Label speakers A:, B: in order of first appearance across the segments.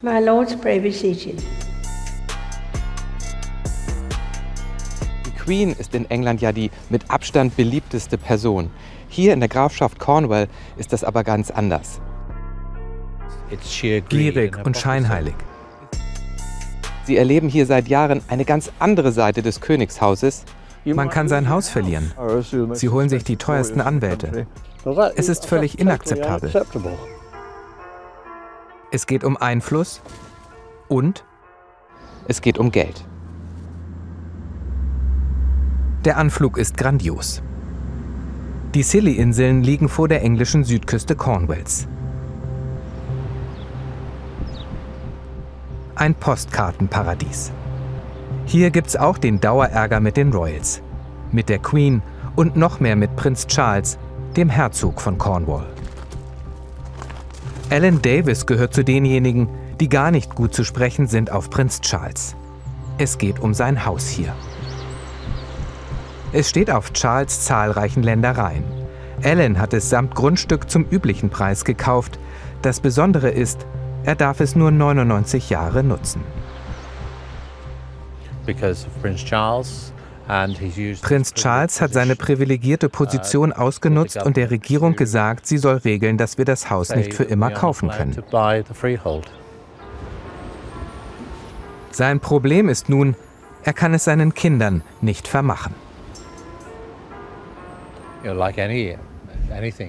A: My Lord's Privacy.
B: Die Queen ist in England ja die mit Abstand beliebteste Person. Hier in der Grafschaft Cornwall ist das aber ganz anders.
C: Gierig und scheinheilig.
B: Sie erleben hier seit Jahren eine ganz andere Seite des Königshauses.
C: Man kann sein Haus verlieren. Sie holen sich die teuersten Anwälte. Es ist völlig inakzeptabel. Es geht um Einfluss und
B: es geht um Geld.
C: Der Anflug ist grandios. Die Scilly-Inseln liegen vor der englischen Südküste Cornwalls. Ein Postkartenparadies. Hier gibt's auch den Dauerärger mit den Royals, mit der Queen und noch mehr mit Prinz Charles, dem Herzog von Cornwall. Alan Davis gehört zu denjenigen, die gar nicht gut zu sprechen sind auf Prinz Charles. Es geht um sein Haus hier. Es steht auf Charles zahlreichen Ländereien. Alan hat es samt Grundstück zum üblichen Preis gekauft. Das Besondere ist, er darf es nur 99 Jahre nutzen. Prinz Charles hat seine privilegierte Position ausgenutzt und der Regierung gesagt, sie soll regeln, dass wir das Haus nicht für immer kaufen können. Sein Problem ist nun, er kann es seinen Kindern nicht vermachen.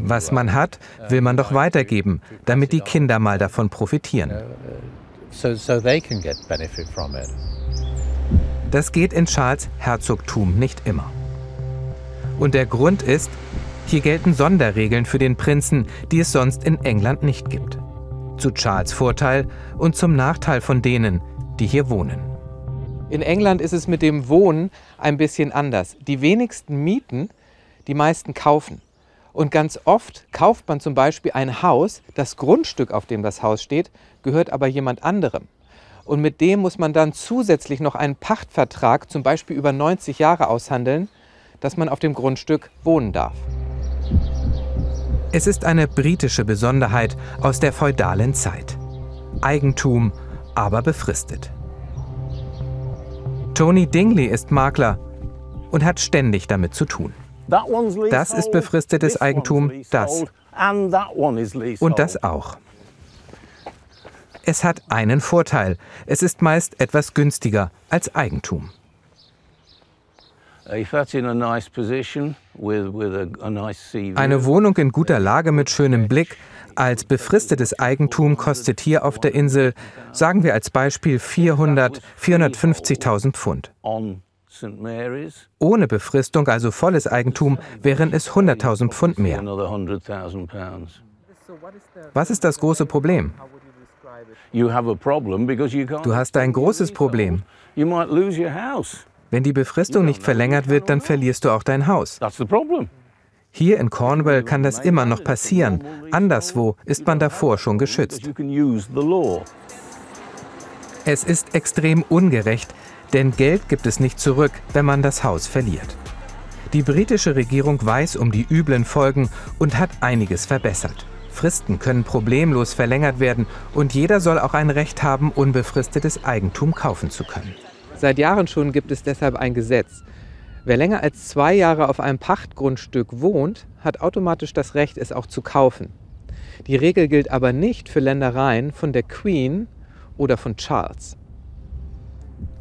C: Was man hat, will man doch weitergeben, damit die Kinder mal davon profitieren. Das geht in Charles Herzogtum nicht immer. Und der Grund ist, hier gelten Sonderregeln für den Prinzen, die es sonst in England nicht gibt. Zu Charles Vorteil und zum Nachteil von denen, die hier wohnen.
B: In England ist es mit dem Wohnen ein bisschen anders. Die wenigsten mieten, die meisten kaufen. Und ganz oft kauft man zum Beispiel ein Haus, das Grundstück, auf dem das Haus steht, gehört aber jemand anderem. Und mit dem muss man dann zusätzlich noch einen Pachtvertrag, zum Beispiel über 90 Jahre, aushandeln, dass man auf dem Grundstück wohnen darf.
C: Es ist eine britische Besonderheit aus der feudalen Zeit. Eigentum, aber befristet. Tony Dingley ist Makler und hat ständig damit zu tun. Das ist befristetes Eigentum, das. Und das auch. Es hat einen Vorteil. Es ist meist etwas günstiger als Eigentum. Eine Wohnung in guter Lage mit schönem Blick als befristetes Eigentum kostet hier auf der Insel, sagen wir als Beispiel 400, 450.000 Pfund. Ohne Befristung, also volles Eigentum, wären es 100.000 Pfund mehr. Was ist das große Problem? Du hast ein großes Problem. Wenn die Befristung nicht verlängert wird, dann verlierst du auch dein Haus. Hier in Cornwall kann das immer noch passieren. Anderswo ist man davor schon geschützt. Es ist extrem ungerecht, denn Geld gibt es nicht zurück, wenn man das Haus verliert. Die britische Regierung weiß um die üblen Folgen und hat einiges verbessert. Fristen können problemlos verlängert werden und jeder soll auch ein Recht haben, unbefristetes Eigentum kaufen zu können.
B: Seit Jahren schon gibt es deshalb ein Gesetz. Wer länger als zwei Jahre auf einem Pachtgrundstück wohnt, hat automatisch das Recht, es auch zu kaufen. Die Regel gilt aber nicht für Ländereien von der Queen oder von Charles.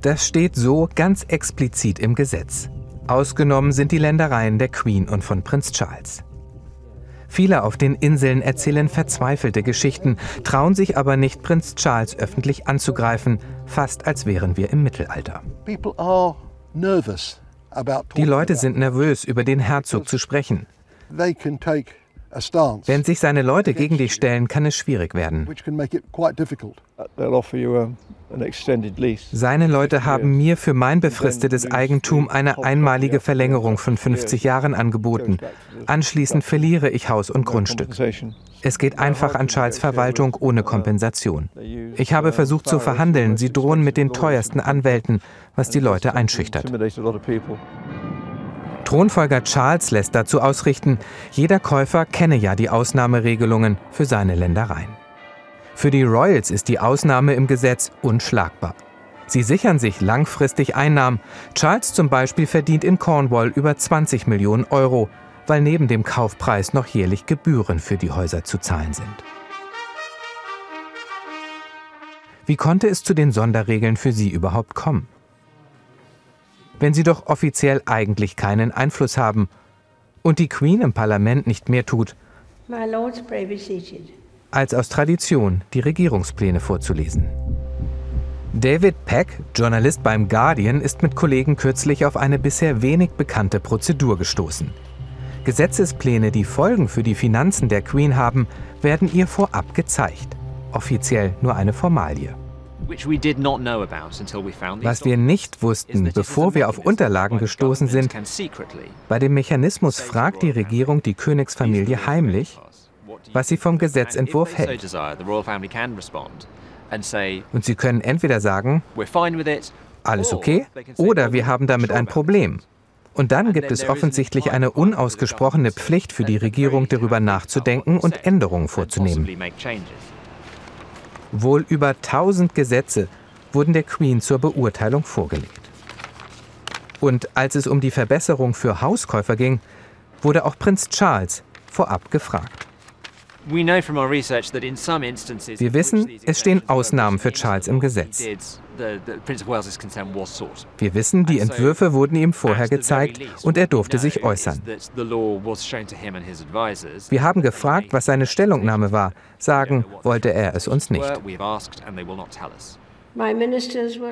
C: Das steht so ganz explizit im Gesetz. Ausgenommen sind die Ländereien der Queen und von Prinz Charles. Viele auf den Inseln erzählen verzweifelte Geschichten, trauen sich aber nicht, Prinz Charles öffentlich anzugreifen, fast als wären wir im Mittelalter. Die Leute sind nervös, über den Herzog zu sprechen. Wenn sich seine Leute gegen dich stellen, kann es schwierig werden. Seine Leute haben mir für mein befristetes Eigentum eine einmalige Verlängerung von 50 Jahren angeboten. Anschließend verliere ich Haus und Grundstück. Es geht einfach an Charles Verwaltung ohne Kompensation. Ich habe versucht zu verhandeln. Sie drohen mit den teuersten Anwälten, was die Leute einschüchtert. Thronfolger Charles lässt dazu ausrichten, jeder Käufer kenne ja die Ausnahmeregelungen für seine Ländereien. Für die Royals ist die Ausnahme im Gesetz unschlagbar. Sie sichern sich langfristig Einnahmen. Charles zum Beispiel verdient in Cornwall über 20 Millionen Euro, weil neben dem Kaufpreis noch jährlich Gebühren für die Häuser zu zahlen sind. Wie konnte es zu den Sonderregeln für sie überhaupt kommen? Wenn sie doch offiziell eigentlich keinen Einfluss haben und die Queen im Parlament nicht mehr tut, als aus Tradition die Regierungspläne vorzulesen. David Peck, Journalist beim Guardian, ist mit Kollegen kürzlich auf eine bisher wenig bekannte Prozedur gestoßen. Gesetzespläne, die Folgen für die Finanzen der Queen haben, werden ihr vorab gezeigt. Offiziell nur eine Formalie. Was wir nicht wussten, bevor wir auf Unterlagen gestoßen sind, bei dem Mechanismus fragt die Regierung die Königsfamilie heimlich, was sie vom Gesetzentwurf hält. Und sie können entweder sagen, alles okay, oder wir haben damit ein Problem. Und dann gibt es offensichtlich eine unausgesprochene Pflicht für die Regierung, darüber nachzudenken und Änderungen vorzunehmen. Wohl über 1000 Gesetze wurden der Queen zur Beurteilung vorgelegt. Und als es um die Verbesserung für Hauskäufer ging, wurde auch Prinz Charles vorab gefragt. Wir wissen, es stehen Ausnahmen für Charles im Gesetz. Wir wissen, die Entwürfe wurden ihm vorher gezeigt und er durfte sich äußern. Wir haben gefragt, was seine Stellungnahme war. Sagen wollte er es uns nicht.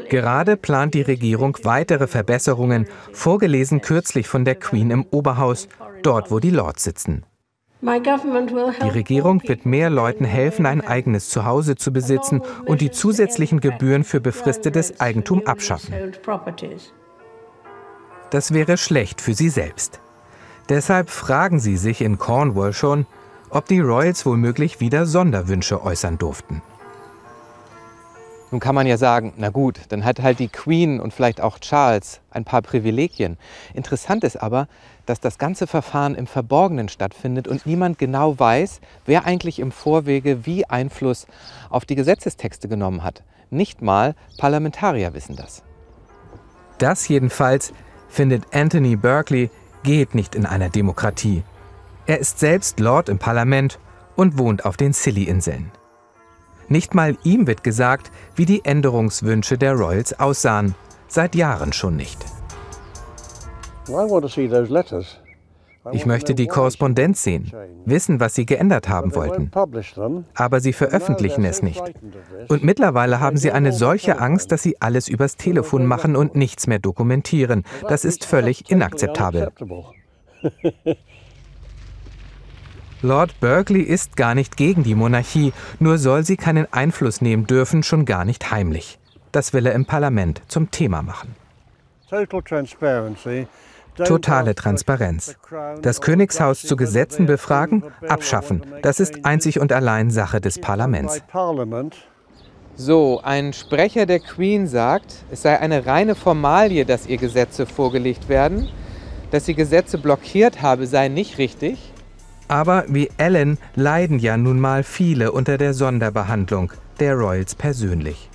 C: Gerade plant die Regierung weitere Verbesserungen, vorgelesen kürzlich von der Queen im Oberhaus, dort wo die Lords sitzen. Die Regierung wird mehr Leuten helfen, ein eigenes Zuhause zu besitzen und die zusätzlichen Gebühren für befristetes Eigentum abschaffen. Das wäre schlecht für sie selbst. Deshalb fragen sie sich in Cornwall schon, ob die Royals womöglich wieder Sonderwünsche äußern durften.
B: Nun kann man ja sagen, na gut, dann hat halt die Queen und vielleicht auch Charles ein paar Privilegien. Interessant ist aber, dass das ganze Verfahren im Verborgenen stattfindet und niemand genau weiß, wer eigentlich im Vorwege wie Einfluss auf die Gesetzestexte genommen hat. Nicht mal Parlamentarier wissen das.
C: Das jedenfalls, findet Anthony Berkeley, geht nicht in einer Demokratie. Er ist selbst Lord im Parlament und wohnt auf den Scilly-Inseln. Nicht mal ihm wird gesagt, wie die Änderungswünsche der Royals aussahen. Seit Jahren schon nicht. Ich möchte die Korrespondenz sehen, wissen, was sie geändert haben wollten. Aber sie veröffentlichen es nicht. Und mittlerweile haben sie eine solche Angst, dass sie alles übers Telefon machen und nichts mehr dokumentieren. Das ist völlig inakzeptabel. Lord Berkeley ist gar nicht gegen die Monarchie, nur soll sie keinen Einfluss nehmen dürfen, schon gar nicht heimlich. Das will er im Parlament zum Thema machen. Totale Transparenz. Das Königshaus zu Gesetzen befragen, abschaffen. Das ist einzig und allein Sache des Parlaments.
B: So, ein Sprecher der Queen sagt, es sei eine reine Formalie, dass ihr Gesetze vorgelegt werden. Dass sie Gesetze blockiert habe, sei nicht richtig.
C: Aber wie Ellen leiden ja nun mal viele unter der Sonderbehandlung der Royals persönlich.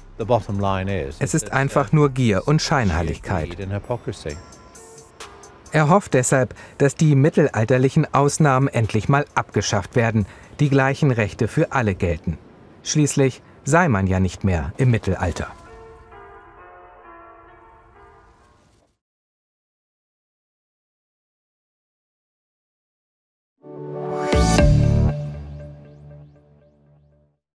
C: Es ist einfach nur Gier und Scheinheiligkeit. Er hofft deshalb, dass die mittelalterlichen Ausnahmen endlich mal abgeschafft werden, die gleichen Rechte für alle gelten. Schließlich sei man ja nicht mehr im Mittelalter.